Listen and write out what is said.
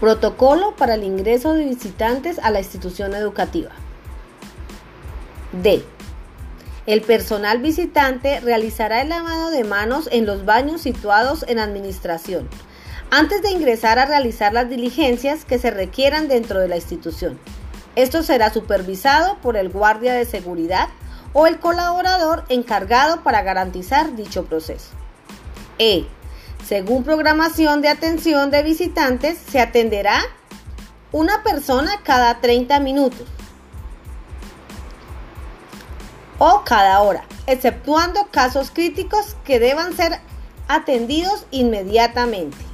Protocolo para el ingreso de visitantes a la institución educativa. D. El personal visitante realizará el lavado de manos en los baños situados en administración, antes de ingresar a realizar las diligencias que se requieran dentro de la institución. Esto será supervisado por el guardia de seguridad o el colaborador encargado para garantizar dicho proceso. E. Según programación de atención de visitantes, se atenderá una persona cada 30 minutos o cada hora, exceptuando casos críticos que deban ser atendidos inmediatamente.